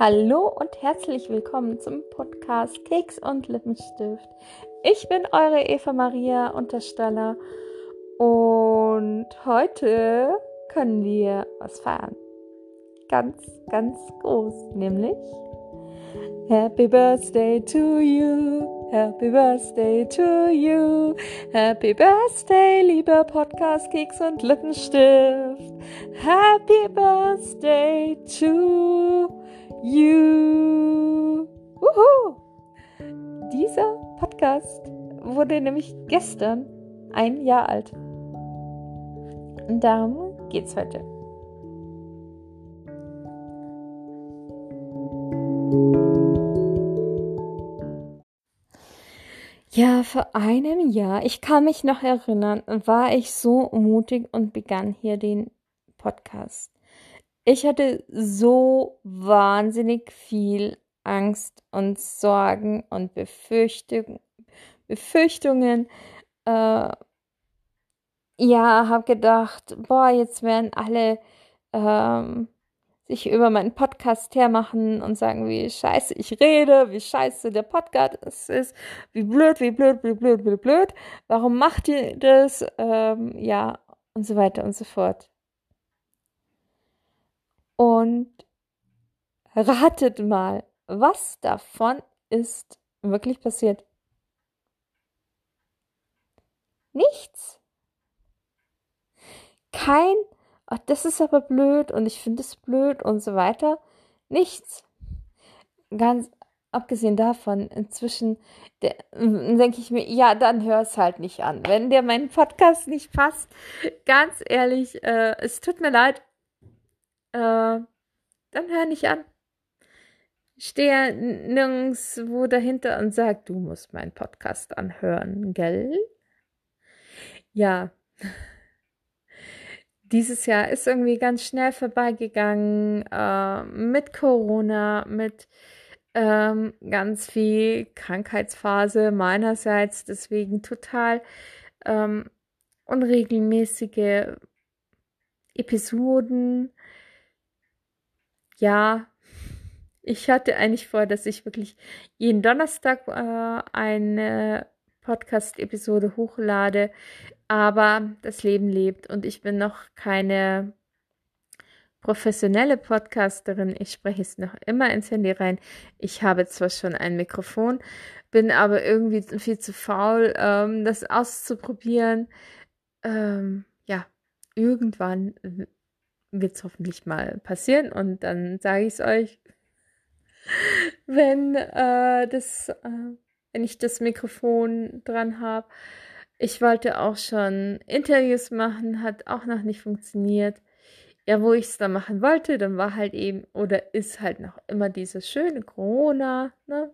Hallo und herzlich willkommen zum Podcast Keks und Lippenstift. Ich bin eure Eva Maria Untersteller und heute können wir was feiern. Ganz, ganz groß, nämlich Happy Birthday to you. Happy Birthday to you. Happy Birthday, lieber Podcast Keks und Lippenstift. Happy Birthday to you. Uhu. Dieser Podcast wurde nämlich gestern ein Jahr alt. Und darum geht's heute. Ja, vor einem Jahr, ich kann mich noch erinnern, war ich so mutig und begann hier den Podcast. Ich hatte so wahnsinnig viel Angst und Sorgen und Befürchtung, Befürchtungen. Äh, ja, habe gedacht, boah, jetzt werden alle ähm, sich über meinen Podcast hermachen und sagen, wie scheiße ich rede, wie scheiße der Podcast ist, wie blöd, wie blöd, wie blöd, wie blöd, warum macht ihr das, ähm, ja, und so weiter und so fort. Und ratet mal, was davon ist wirklich passiert? Nichts. Kein ach, das ist aber blöd und ich finde es blöd und so weiter. Nichts. Ganz abgesehen davon, inzwischen denke ich mir, ja, dann hör es halt nicht an. Wenn dir mein Podcast nicht passt, ganz ehrlich, äh, es tut mir leid, äh, dann hör nicht an. Stehe nirgendwo dahinter und sag, du musst meinen Podcast anhören, gell? Ja dieses Jahr ist irgendwie ganz schnell vorbeigegangen äh, mit Corona, mit ähm, ganz viel Krankheitsphase meinerseits, deswegen total ähm, unregelmäßige Episoden. Ja, ich hatte eigentlich vor, dass ich wirklich jeden Donnerstag äh, eine Podcast-Episode hochlade aber das Leben lebt und ich bin noch keine professionelle Podcasterin. Ich spreche es noch immer ins Handy rein. Ich habe zwar schon ein Mikrofon, bin aber irgendwie viel zu faul, ähm, das auszuprobieren. Ähm, ja, irgendwann wird es hoffentlich mal passieren und dann sage ich es euch, wenn äh, das, äh, wenn ich das Mikrofon dran habe. Ich wollte auch schon Interviews machen, hat auch noch nicht funktioniert. Ja, wo ich es dann machen wollte, dann war halt eben oder ist halt noch immer dieses schöne Corona, ne?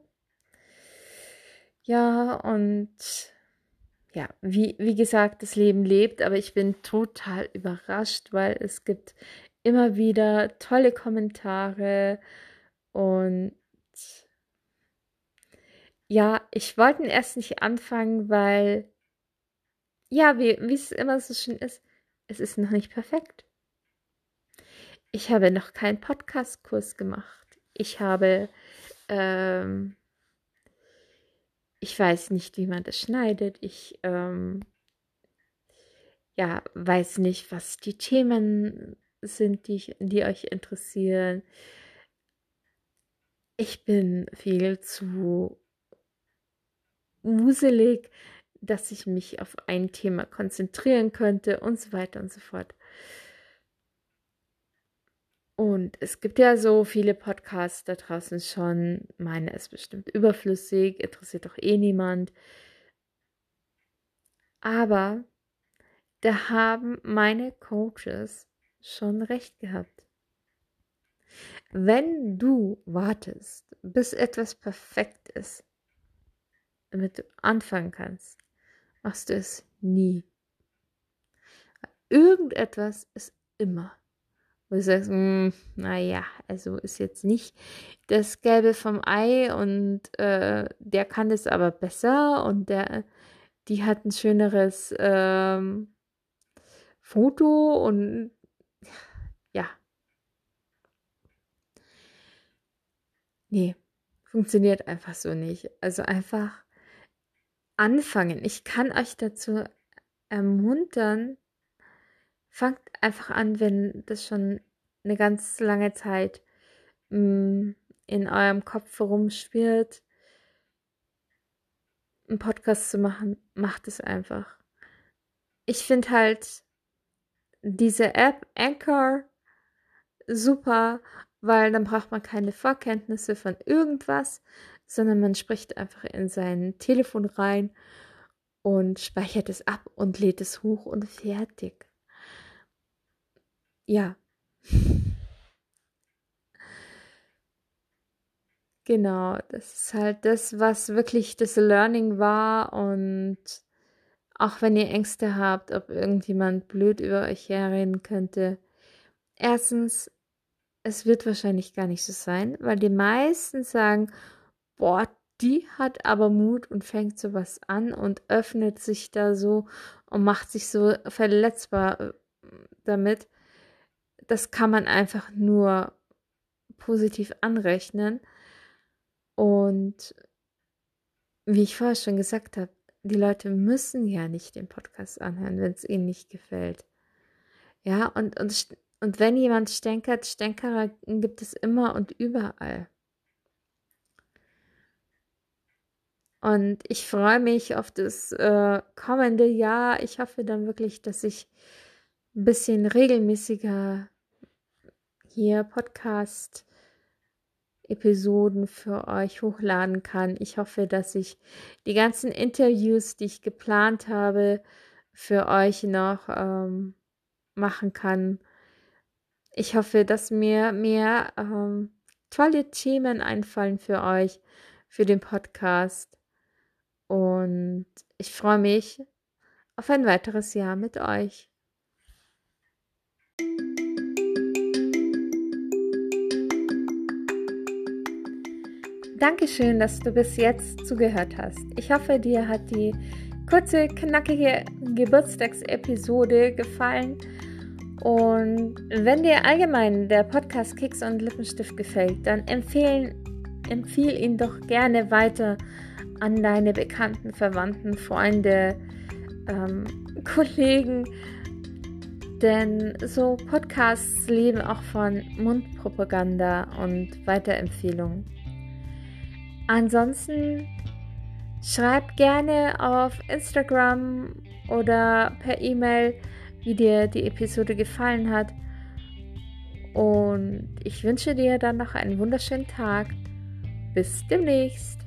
Ja, und ja, wie, wie gesagt, das Leben lebt, aber ich bin total überrascht, weil es gibt immer wieder tolle Kommentare und ja, ich wollte erst nicht anfangen, weil ja, wie, es immer so schön ist, es ist noch nicht perfekt. Ich habe noch keinen Podcast-Kurs gemacht. Ich habe, ähm, ich weiß nicht, wie man das schneidet. Ich, ähm, ja, weiß nicht, was die Themen sind, die, die euch interessieren. Ich bin viel zu wuselig, dass ich mich auf ein Thema konzentrieren könnte und so weiter und so fort. Und es gibt ja so viele Podcasts da draußen schon. Meine ist bestimmt überflüssig, interessiert doch eh niemand. Aber da haben meine Coaches schon recht gehabt. Wenn du wartest, bis etwas perfekt ist, damit du anfangen kannst, machst du es nie. Irgendetwas ist immer. Wo du sagst, hm, naja, also ist jetzt nicht das Gelbe vom Ei und äh, der kann das aber besser und der, die hat ein schöneres ähm, Foto und ja. nee, funktioniert einfach so nicht. Also einfach anfangen. Ich kann euch dazu ermuntern, fangt einfach an, wenn das schon eine ganz lange Zeit mm, in eurem Kopf rumspielt, einen Podcast zu machen, macht es einfach. Ich finde halt diese App Anchor super, weil dann braucht man keine Vorkenntnisse von irgendwas, sondern man spricht einfach in sein Telefon rein und speichert es ab und lädt es hoch und fertig. Ja. Genau, das ist halt das, was wirklich das Learning war und auch wenn ihr Ängste habt, ob irgendjemand blöd über euch herreden könnte. Erstens, es wird wahrscheinlich gar nicht so sein, weil die meisten sagen, boah, die hat aber Mut und fängt sowas an und öffnet sich da so und macht sich so verletzbar äh, damit. Das kann man einfach nur positiv anrechnen. Und wie ich vorher schon gesagt habe, die Leute müssen ja nicht den Podcast anhören, wenn es ihnen nicht gefällt. Ja, und, und, und wenn jemand stänkert, Stänkerer gibt es immer und überall. Und ich freue mich auf das äh, kommende Jahr. Ich hoffe dann wirklich, dass ich ein bisschen regelmäßiger hier Podcast Episoden für euch hochladen kann. Ich hoffe, dass ich die ganzen Interviews, die ich geplant habe, für euch noch ähm, machen kann. Ich hoffe, dass mir mehr ähm, tolle Themen einfallen für euch, für den Podcast. Und ich freue mich auf ein weiteres Jahr mit euch. Dankeschön, dass du bis jetzt zugehört hast. Ich hoffe, dir hat die kurze, knackige Geburtstagsepisode gefallen. Und wenn dir allgemein der Podcast Kicks und Lippenstift gefällt, dann empfehlen, empfehle ihn doch gerne weiter an deine Bekannten, Verwandten, Freunde, ähm, Kollegen. Denn so Podcasts leben auch von Mundpropaganda und Weiterempfehlungen. Ansonsten schreib gerne auf Instagram oder per E-Mail, wie dir die Episode gefallen hat. Und ich wünsche dir dann noch einen wunderschönen Tag. Bis demnächst.